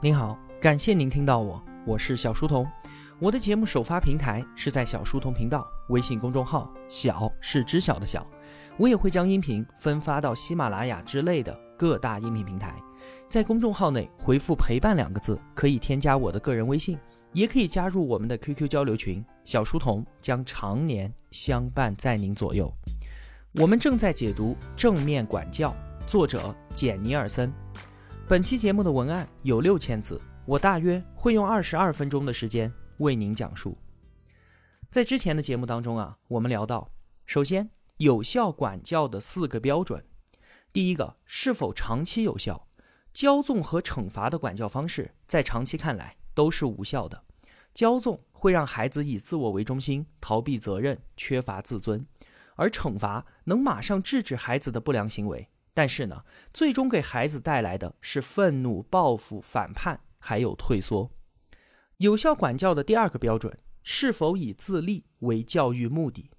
您好，感谢您听到我，我是小书童。我的节目首发平台是在小书童频道微信公众号，小是知晓的小。我也会将音频分发到喜马拉雅之类的各大音频平台。在公众号内回复“陪伴”两个字，可以添加我的个人微信，也可以加入我们的 QQ 交流群。小书童将常年相伴在您左右。我们正在解读《正面管教》，作者简尼尔森。本期节目的文案有六千字，我大约会用二十二分钟的时间为您讲述。在之前的节目当中啊，我们聊到，首先有效管教的四个标准。第一个，是否长期有效？骄纵和惩罚的管教方式，在长期看来都是无效的。骄纵会让孩子以自我为中心，逃避责任，缺乏自尊；而惩罚能马上制止孩子的不良行为。但是呢，最终给孩子带来的是愤怒、报复、反叛，还有退缩。有效管教的第二个标准，是否以自立为教育目的？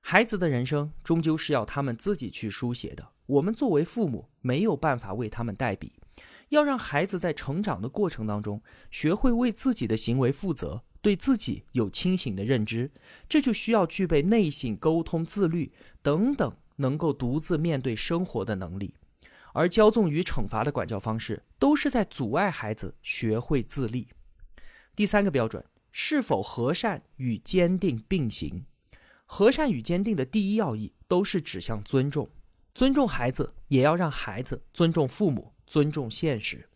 孩子的人生终究是要他们自己去书写的，我们作为父母没有办法为他们代笔。要让孩子在成长的过程当中，学会为自己的行为负责，对自己有清醒的认知，这就需要具备内省、沟通、自律等等。能够独自面对生活的能力，而骄纵与惩罚的管教方式，都是在阻碍孩子学会自立。第三个标准，是否和善与坚定并行？和善与坚定的第一要义，都是指向尊重。尊重孩子，也要让孩子尊重父母，尊重现实。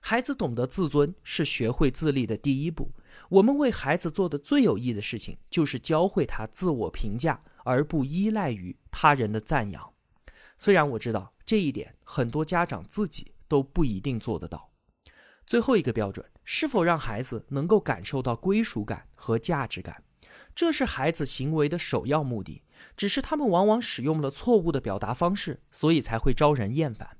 孩子懂得自尊，是学会自立的第一步。我们为孩子做的最有益的事情，就是教会他自我评价。而不依赖于他人的赞扬，虽然我知道这一点很多家长自己都不一定做得到。最后一个标准，是否让孩子能够感受到归属感和价值感，这是孩子行为的首要目的。只是他们往往使用了错误的表达方式，所以才会招人厌烦。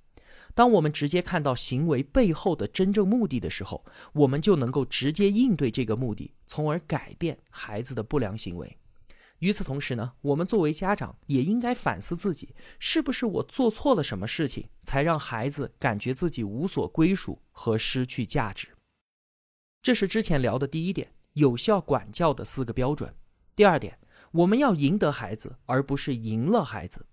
当我们直接看到行为背后的真正目的的时候，我们就能够直接应对这个目的，从而改变孩子的不良行为。与此同时呢，我们作为家长也应该反思自己，是不是我做错了什么事情，才让孩子感觉自己无所归属和失去价值？这是之前聊的第一点，有效管教的四个标准。第二点，我们要赢得孩子，而不是赢了孩子。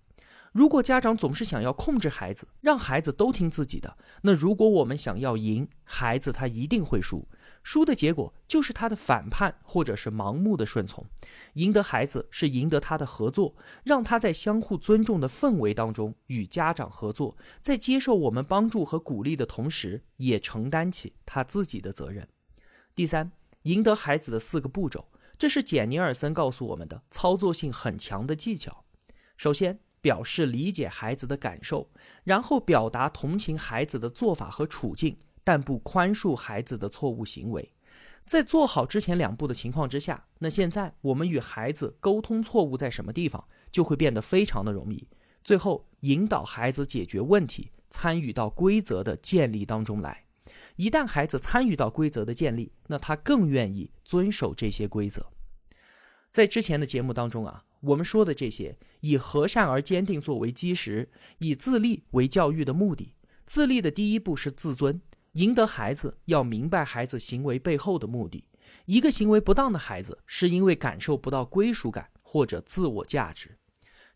如果家长总是想要控制孩子，让孩子都听自己的，那如果我们想要赢孩子，他一定会输。输的结果就是他的反叛，或者是盲目的顺从。赢得孩子是赢得他的合作，让他在相互尊重的氛围当中与家长合作，在接受我们帮助和鼓励的同时，也承担起他自己的责任。第三，赢得孩子的四个步骤，这是简尼尔森告诉我们的操作性很强的技巧。首先。表示理解孩子的感受，然后表达同情孩子的做法和处境，但不宽恕孩子的错误行为。在做好之前两步的情况之下，那现在我们与孩子沟通错误在什么地方，就会变得非常的容易。最后引导孩子解决问题，参与到规则的建立当中来。一旦孩子参与到规则的建立，那他更愿意遵守这些规则。在之前的节目当中啊。我们说的这些，以和善而坚定作为基石，以自立为教育的目的。自立的第一步是自尊，赢得孩子要明白孩子行为背后的目的。一个行为不当的孩子，是因为感受不到归属感或者自我价值。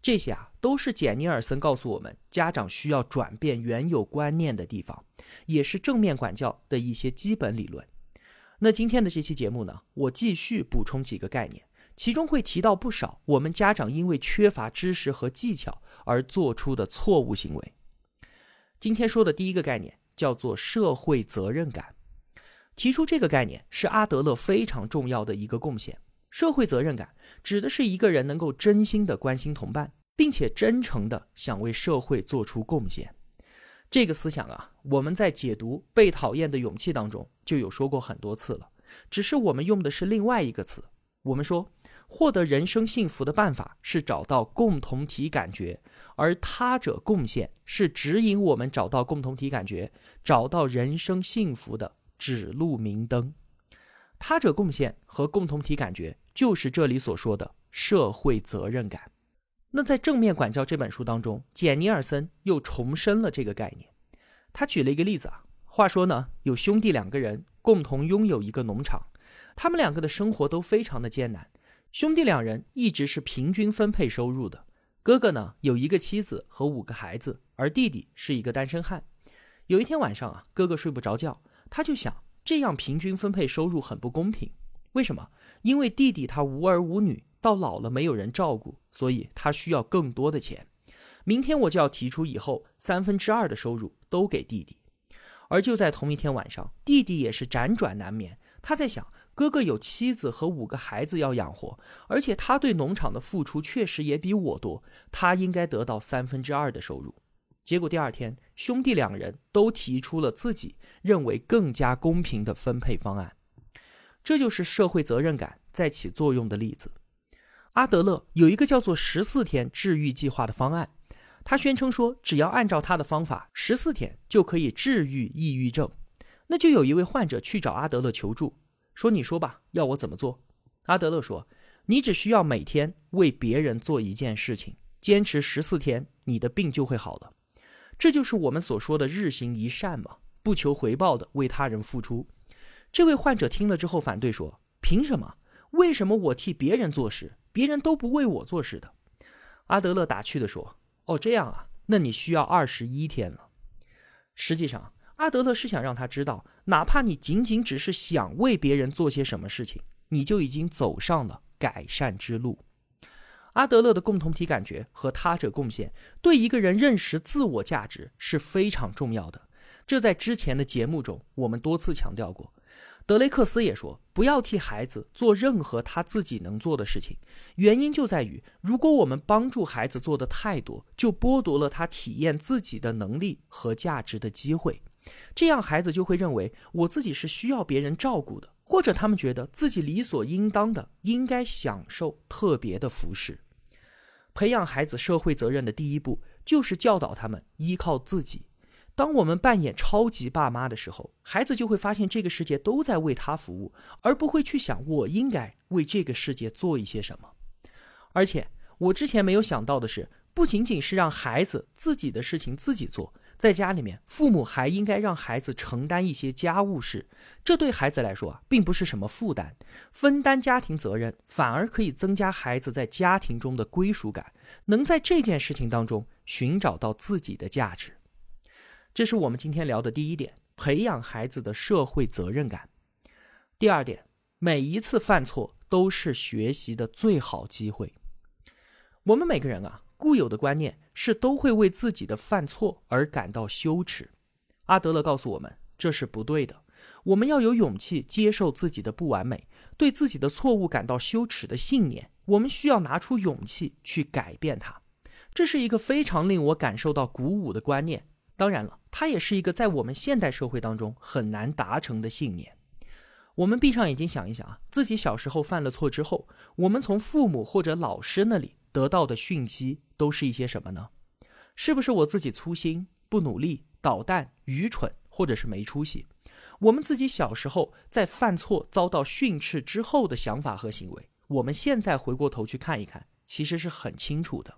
这些啊，都是简尼尔森告诉我们，家长需要转变原有观念的地方，也是正面管教的一些基本理论。那今天的这期节目呢，我继续补充几个概念。其中会提到不少我们家长因为缺乏知识和技巧而做出的错误行为。今天说的第一个概念叫做社会责任感。提出这个概念是阿德勒非常重要的一个贡献。社会责任感指的是一个人能够真心的关心同伴，并且真诚的想为社会做出贡献。这个思想啊，我们在解读《被讨厌的勇气》当中就有说过很多次了，只是我们用的是另外一个词。我们说。获得人生幸福的办法是找到共同体感觉，而他者贡献是指引我们找到共同体感觉、找到人生幸福的指路明灯。他者贡献和共同体感觉就是这里所说的社会责任感。那在《正面管教》这本书当中，简尼尔森又重申了这个概念。他举了一个例子啊，话说呢，有兄弟两个人共同拥有一个农场，他们两个的生活都非常的艰难。兄弟两人一直是平均分配收入的。哥哥呢有一个妻子和五个孩子，而弟弟是一个单身汉。有一天晚上啊，哥哥睡不着觉，他就想这样平均分配收入很不公平。为什么？因为弟弟他无儿无女，到老了没有人照顾，所以他需要更多的钱。明天我就要提出以后三分之二的收入都给弟弟。而就在同一天晚上，弟弟也是辗转难眠。他在想，哥哥有妻子和五个孩子要养活，而且他对农场的付出确实也比我多，他应该得到三分之二的收入。结果第二天，兄弟两人都提出了自己认为更加公平的分配方案。这就是社会责任感在起作用的例子。阿德勒有一个叫做“十四天治愈计划”的方案。他宣称说，只要按照他的方法，十四天就可以治愈抑郁症。那就有一位患者去找阿德勒求助，说：“你说吧，要我怎么做？”阿德勒说：“你只需要每天为别人做一件事情，坚持十四天，你的病就会好了。”这就是我们所说的日行一善嘛，不求回报的为他人付出。这位患者听了之后反对说：“凭什么？为什么我替别人做事，别人都不为我做事的？”阿德勒打趣的说。哦，这样啊，那你需要二十一天了。实际上，阿德勒是想让他知道，哪怕你仅仅只是想为别人做些什么事情，你就已经走上了改善之路。阿德勒的共同体感觉和他者贡献，对一个人认识自我价值是非常重要的。这在之前的节目中我们多次强调过。德雷克斯也说，不要替孩子做任何他自己能做的事情，原因就在于，如果我们帮助孩子做的太多，就剥夺了他体验自己的能力和价值的机会。这样，孩子就会认为我自己是需要别人照顾的，或者他们觉得自己理所应当的应该享受特别的服饰。培养孩子社会责任的第一步，就是教导他们依靠自己。当我们扮演超级爸妈的时候，孩子就会发现这个世界都在为他服务，而不会去想我应该为这个世界做一些什么。而且，我之前没有想到的是，不仅仅是让孩子自己的事情自己做，在家里面，父母还应该让孩子承担一些家务事。这对孩子来说啊，并不是什么负担，分担家庭责任反而可以增加孩子在家庭中的归属感，能在这件事情当中寻找到自己的价值。这是我们今天聊的第一点，培养孩子的社会责任感。第二点，每一次犯错都是学习的最好机会。我们每个人啊，固有的观念是都会为自己的犯错而感到羞耻。阿德勒告诉我们，这是不对的。我们要有勇气接受自己的不完美，对自己的错误感到羞耻的信念。我们需要拿出勇气去改变它。这是一个非常令我感受到鼓舞的观念。当然了，它也是一个在我们现代社会当中很难达成的信念。我们闭上眼睛想一想啊，自己小时候犯了错之后，我们从父母或者老师那里得到的讯息都是一些什么呢？是不是我自己粗心、不努力、捣蛋、愚蠢，或者是没出息？我们自己小时候在犯错遭到训斥之后的想法和行为，我们现在回过头去看一看，其实是很清楚的。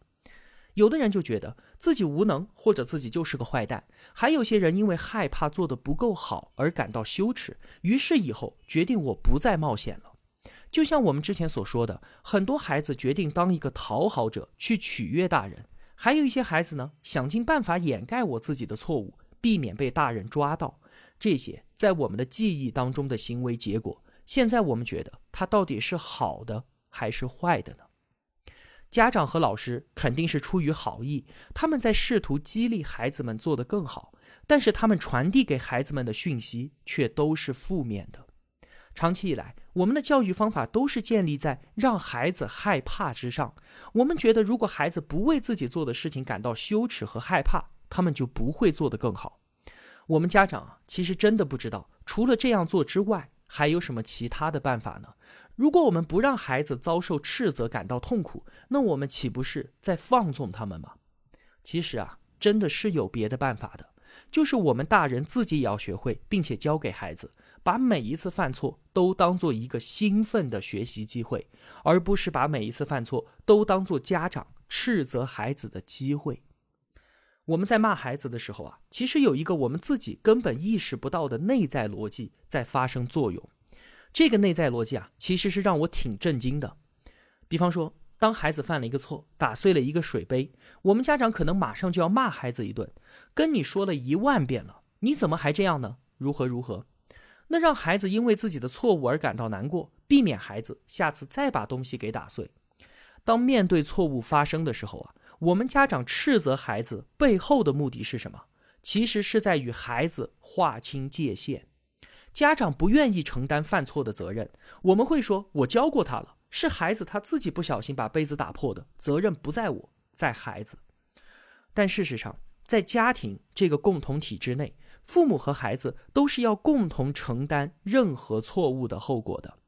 有的人就觉得自己无能，或者自己就是个坏蛋；还有些人因为害怕做的不够好而感到羞耻，于是以后决定我不再冒险了。就像我们之前所说的，很多孩子决定当一个讨好者去取悦大人，还有一些孩子呢，想尽办法掩盖我自己的错误，避免被大人抓到。这些在我们的记忆当中的行为结果，现在我们觉得它到底是好的还是坏的呢？家长和老师肯定是出于好意，他们在试图激励孩子们做得更好，但是他们传递给孩子们的讯息却都是负面的。长期以来，我们的教育方法都是建立在让孩子害怕之上。我们觉得，如果孩子不为自己做的事情感到羞耻和害怕，他们就不会做得更好。我们家长啊，其实真的不知道，除了这样做之外，还有什么其他的办法呢？如果我们不让孩子遭受斥责感到痛苦，那我们岂不是在放纵他们吗？其实啊，真的是有别的办法的，就是我们大人自己也要学会，并且教给孩子，把每一次犯错都当做一个兴奋的学习机会，而不是把每一次犯错都当做家长斥责孩子的机会。我们在骂孩子的时候啊，其实有一个我们自己根本意识不到的内在逻辑在发生作用。这个内在逻辑啊，其实是让我挺震惊的。比方说，当孩子犯了一个错，打碎了一个水杯，我们家长可能马上就要骂孩子一顿，跟你说了一万遍了，你怎么还这样呢？如何如何？那让孩子因为自己的错误而感到难过，避免孩子下次再把东西给打碎。当面对错误发生的时候啊，我们家长斥责孩子背后的目的是什么？其实是在与孩子划清界限。家长不愿意承担犯错的责任，我们会说：“我教过他了，是孩子他自己不小心把杯子打破的，责任不在我，在孩子。”但事实上，在家庭这个共同体制内，父母和孩子都是要共同承担任何错误的后果的。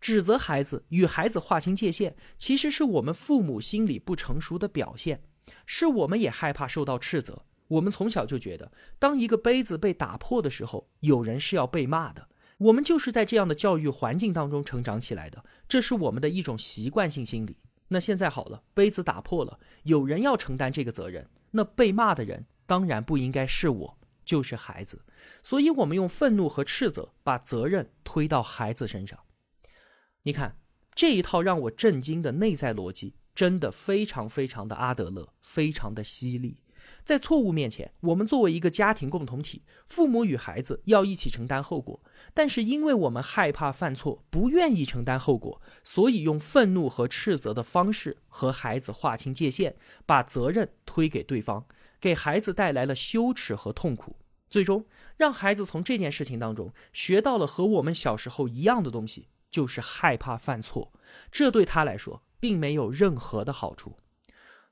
指责孩子、与孩子划清界限，其实是我们父母心理不成熟的表现，是我们也害怕受到斥责。我们从小就觉得，当一个杯子被打破的时候，有人是要被骂的。我们就是在这样的教育环境当中成长起来的，这是我们的一种习惯性心理。那现在好了，杯子打破了，有人要承担这个责任，那被骂的人当然不应该是我，就是孩子。所以，我们用愤怒和斥责把责任推到孩子身上。你看这一套让我震惊的内在逻辑，真的非常非常的阿德勒，非常的犀利。在错误面前，我们作为一个家庭共同体，父母与孩子要一起承担后果。但是，因为我们害怕犯错，不愿意承担后果，所以用愤怒和斥责的方式和孩子划清界限，把责任推给对方，给孩子带来了羞耻和痛苦，最终让孩子从这件事情当中学到了和我们小时候一样的东西，就是害怕犯错。这对他来说，并没有任何的好处。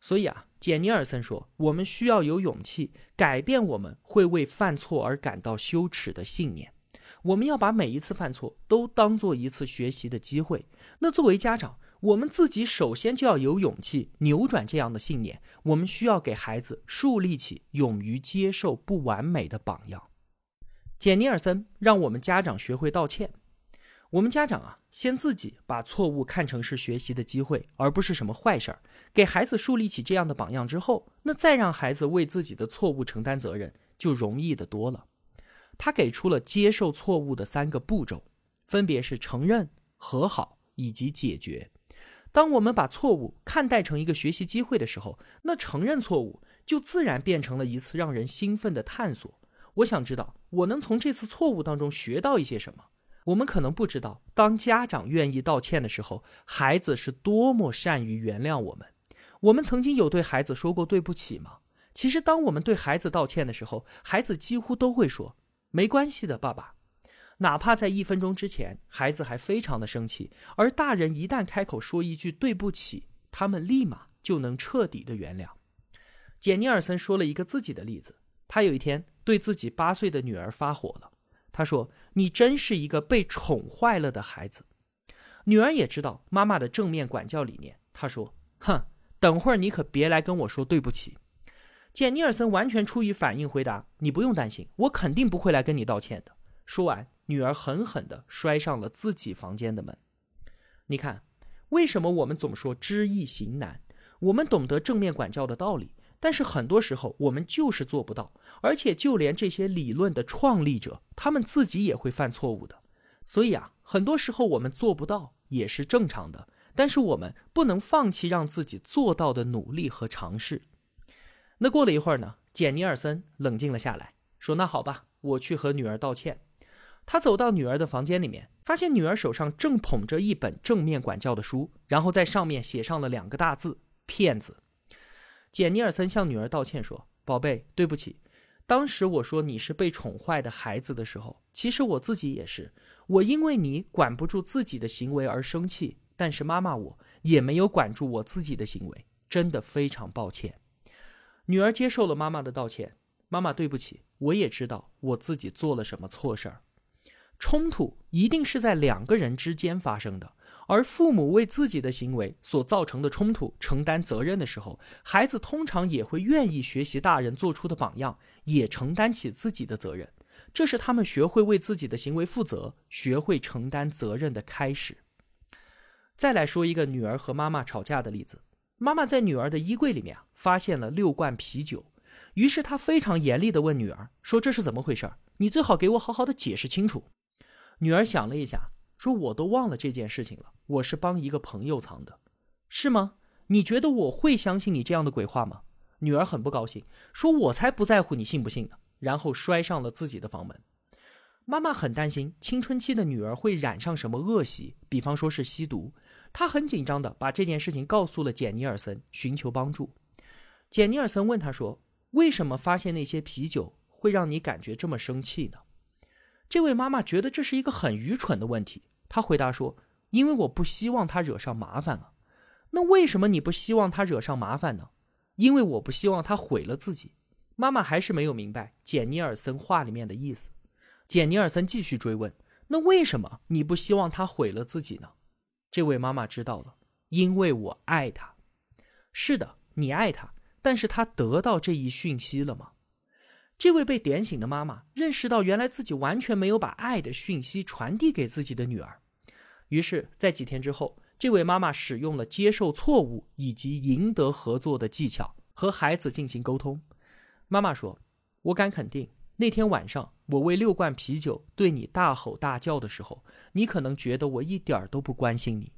所以啊，简尼尔森说，我们需要有勇气改变我们会为犯错而感到羞耻的信念。我们要把每一次犯错都当做一次学习的机会。那作为家长，我们自己首先就要有勇气扭转这样的信念。我们需要给孩子树立起勇于接受不完美的榜样。简尼尔森让我们家长学会道歉。我们家长啊，先自己把错误看成是学习的机会，而不是什么坏事儿，给孩子树立起这样的榜样之后，那再让孩子为自己的错误承担责任，就容易的多了。他给出了接受错误的三个步骤，分别是承认、和好以及解决。当我们把错误看待成一个学习机会的时候，那承认错误就自然变成了一次让人兴奋的探索。我想知道，我能从这次错误当中学到一些什么。我们可能不知道，当家长愿意道歉的时候，孩子是多么善于原谅我们。我们曾经有对孩子说过对不起吗？其实，当我们对孩子道歉的时候，孩子几乎都会说没关系的，爸爸。哪怕在一分钟之前，孩子还非常的生气，而大人一旦开口说一句对不起，他们立马就能彻底的原谅。简尼尔森说了一个自己的例子，他有一天对自己八岁的女儿发火了。他说：“你真是一个被宠坏了的孩子。”女儿也知道妈妈的正面管教理念。她说：“哼，等会儿你可别来跟我说对不起。”简尼尔森完全出于反应回答：“你不用担心，我肯定不会来跟你道歉的。”说完，女儿狠狠地摔上了自己房间的门。你看，为什么我们总说知易行难？我们懂得正面管教的道理。但是很多时候我们就是做不到，而且就连这些理论的创立者，他们自己也会犯错误的。所以啊，很多时候我们做不到也是正常的。但是我们不能放弃让自己做到的努力和尝试。那过了一会儿呢，简尼尔森冷静了下来，说：“那好吧，我去和女儿道歉。”他走到女儿的房间里面，发现女儿手上正捧着一本正面管教的书，然后在上面写上了两个大字：“骗子。”简尼尔森向女儿道歉说：“宝贝，对不起，当时我说你是被宠坏的孩子的时候，其实我自己也是。我因为你管不住自己的行为而生气，但是妈妈我也没有管住我自己的行为，真的非常抱歉。”女儿接受了妈妈的道歉，妈妈对不起，我也知道我自己做了什么错事儿。冲突一定是在两个人之间发生的。而父母为自己的行为所造成的冲突承担责任的时候，孩子通常也会愿意学习大人做出的榜样，也承担起自己的责任。这是他们学会为自己的行为负责、学会承担责任的开始。再来说一个女儿和妈妈吵架的例子：妈妈在女儿的衣柜里面发现了六罐啤酒，于是她非常严厉地问女儿说：“这是怎么回事？你最好给我好好的解释清楚。”女儿想了一下，说：“我都忘了这件事情了，我是帮一个朋友藏的，是吗？你觉得我会相信你这样的鬼话吗？”女儿很不高兴，说：“我才不在乎你信不信呢。”然后摔上了自己的房门。妈妈很担心青春期的女儿会染上什么恶习，比方说是吸毒。她很紧张的把这件事情告诉了简尼尔森，寻求帮助。简尼尔森问他说。为什么发现那些啤酒会让你感觉这么生气呢？这位妈妈觉得这是一个很愚蠢的问题。他回答说：“因为我不希望他惹上麻烦啊。”那为什么你不希望他惹上麻烦呢？因为我不希望他毁了自己。妈妈还是没有明白简尼尔森话里面的意思。简尼尔森继续追问：“那为什么你不希望他毁了自己呢？”这位妈妈知道了，因为我爱他。是的，你爱他。但是他得到这一讯息了吗？这位被点醒的妈妈认识到，原来自己完全没有把爱的讯息传递给自己的女儿。于是，在几天之后，这位妈妈使用了接受错误以及赢得合作的技巧，和孩子进行沟通。妈妈说：“我敢肯定，那天晚上我为六罐啤酒对你大吼大叫的时候，你可能觉得我一点都不关心你。”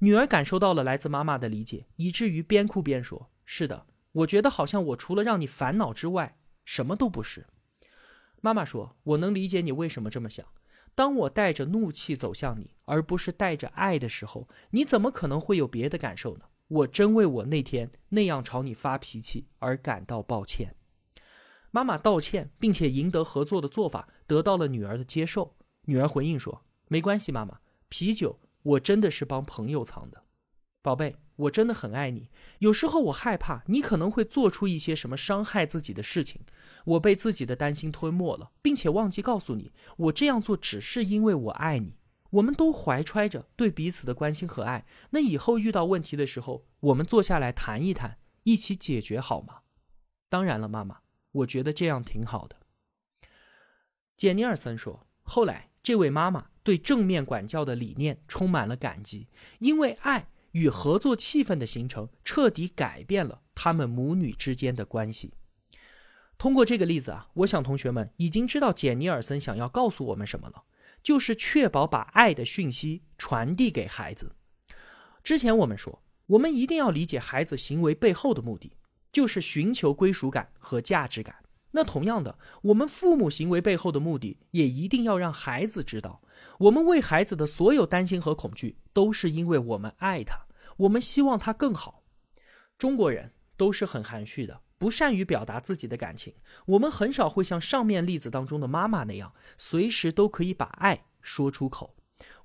女儿感受到了来自妈妈的理解，以至于边哭边说：“是的。”我觉得好像我除了让你烦恼之外，什么都不是。妈妈说：“我能理解你为什么这么想。当我带着怒气走向你，而不是带着爱的时候，你怎么可能会有别的感受呢？我真为我那天那样朝你发脾气而感到抱歉。”妈妈道歉，并且赢得合作的做法得到了女儿的接受。女儿回应说：“没关系，妈妈，啤酒我真的是帮朋友藏的，宝贝。”我真的很爱你，有时候我害怕你可能会做出一些什么伤害自己的事情，我被自己的担心吞没了，并且忘记告诉你，我这样做只是因为我爱你。我们都怀揣着对彼此的关心和爱，那以后遇到问题的时候，我们坐下来谈一谈，一起解决好吗？当然了，妈妈，我觉得这样挺好的。简尼尔森说，后来这位妈妈对正面管教的理念充满了感激，因为爱。与合作气氛的形成，彻底改变了他们母女之间的关系。通过这个例子啊，我想同学们已经知道简尼尔森想要告诉我们什么了，就是确保把爱的讯息传递给孩子。之前我们说，我们一定要理解孩子行为背后的目的，就是寻求归属感和价值感。那同样的，我们父母行为背后的目的，也一定要让孩子知道，我们为孩子的所有担心和恐惧，都是因为我们爱他，我们希望他更好。中国人都是很含蓄的，不善于表达自己的感情，我们很少会像上面例子当中的妈妈那样，随时都可以把爱说出口。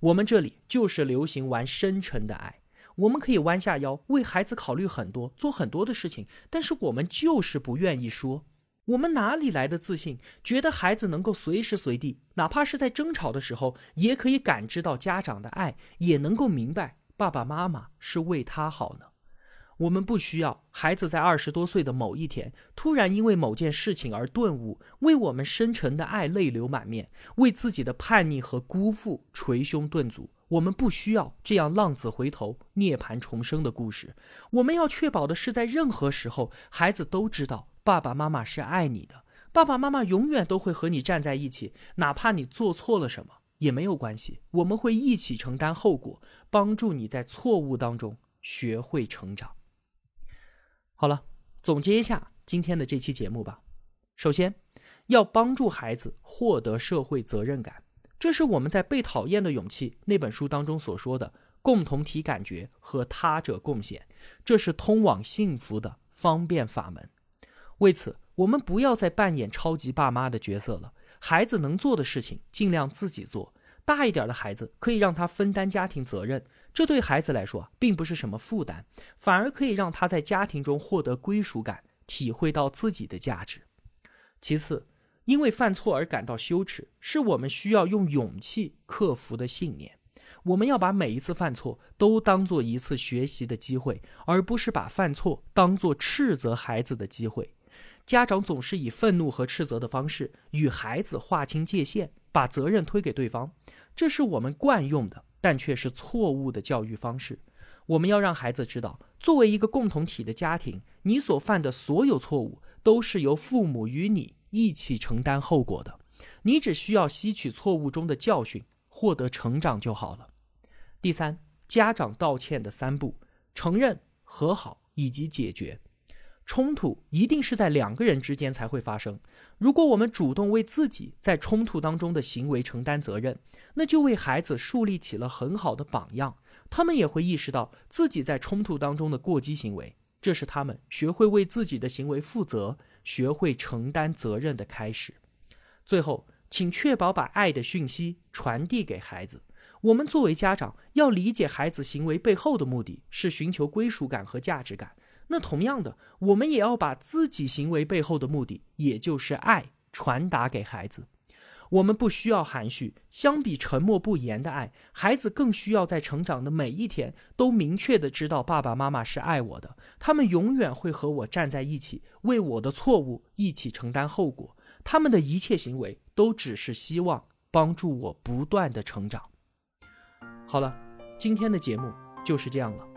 我们这里就是流行玩深沉的爱，我们可以弯下腰为孩子考虑很多，做很多的事情，但是我们就是不愿意说。我们哪里来的自信，觉得孩子能够随时随地，哪怕是在争吵的时候，也可以感知到家长的爱，也能够明白爸爸妈妈是为他好呢？我们不需要孩子在二十多岁的某一天，突然因为某件事情而顿悟，为我们深沉的爱泪流满面，为自己的叛逆和辜负捶胸顿足。我们不需要这样浪子回头、涅槃重生的故事。我们要确保的是，在任何时候，孩子都知道。爸爸妈妈是爱你的，爸爸妈妈永远都会和你站在一起，哪怕你做错了什么也没有关系，我们会一起承担后果，帮助你在错误当中学会成长。好了，总结一下今天的这期节目吧。首先，要帮助孩子获得社会责任感，这是我们在《被讨厌的勇气》那本书当中所说的共同体感觉和他者贡献，这是通往幸福的方便法门。为此，我们不要再扮演超级爸妈的角色了。孩子能做的事情，尽量自己做。大一点的孩子，可以让他分担家庭责任，这对孩子来说并不是什么负担，反而可以让他在家庭中获得归属感，体会到自己的价值。其次，因为犯错而感到羞耻，是我们需要用勇气克服的信念。我们要把每一次犯错都当做一次学习的机会，而不是把犯错当做斥责孩子的机会。家长总是以愤怒和斥责的方式与孩子划清界限，把责任推给对方，这是我们惯用的，但却是错误的教育方式。我们要让孩子知道，作为一个共同体的家庭，你所犯的所有错误都是由父母与你一起承担后果的，你只需要吸取错误中的教训，获得成长就好了。第三，家长道歉的三步：承认、和好以及解决。冲突一定是在两个人之间才会发生。如果我们主动为自己在冲突当中的行为承担责任，那就为孩子树立起了很好的榜样。他们也会意识到自己在冲突当中的过激行为，这是他们学会为自己的行为负责、学会承担责任的开始。最后，请确保把爱的讯息传递给孩子。我们作为家长，要理解孩子行为背后的目的是寻求归属感和价值感。那同样的，我们也要把自己行为背后的目的，也就是爱，传达给孩子。我们不需要含蓄，相比沉默不言的爱，孩子更需要在成长的每一天都明确的知道爸爸妈妈是爱我的，他们永远会和我站在一起，为我的错误一起承担后果。他们的一切行为都只是希望帮助我不断的成长。好了，今天的节目就是这样了。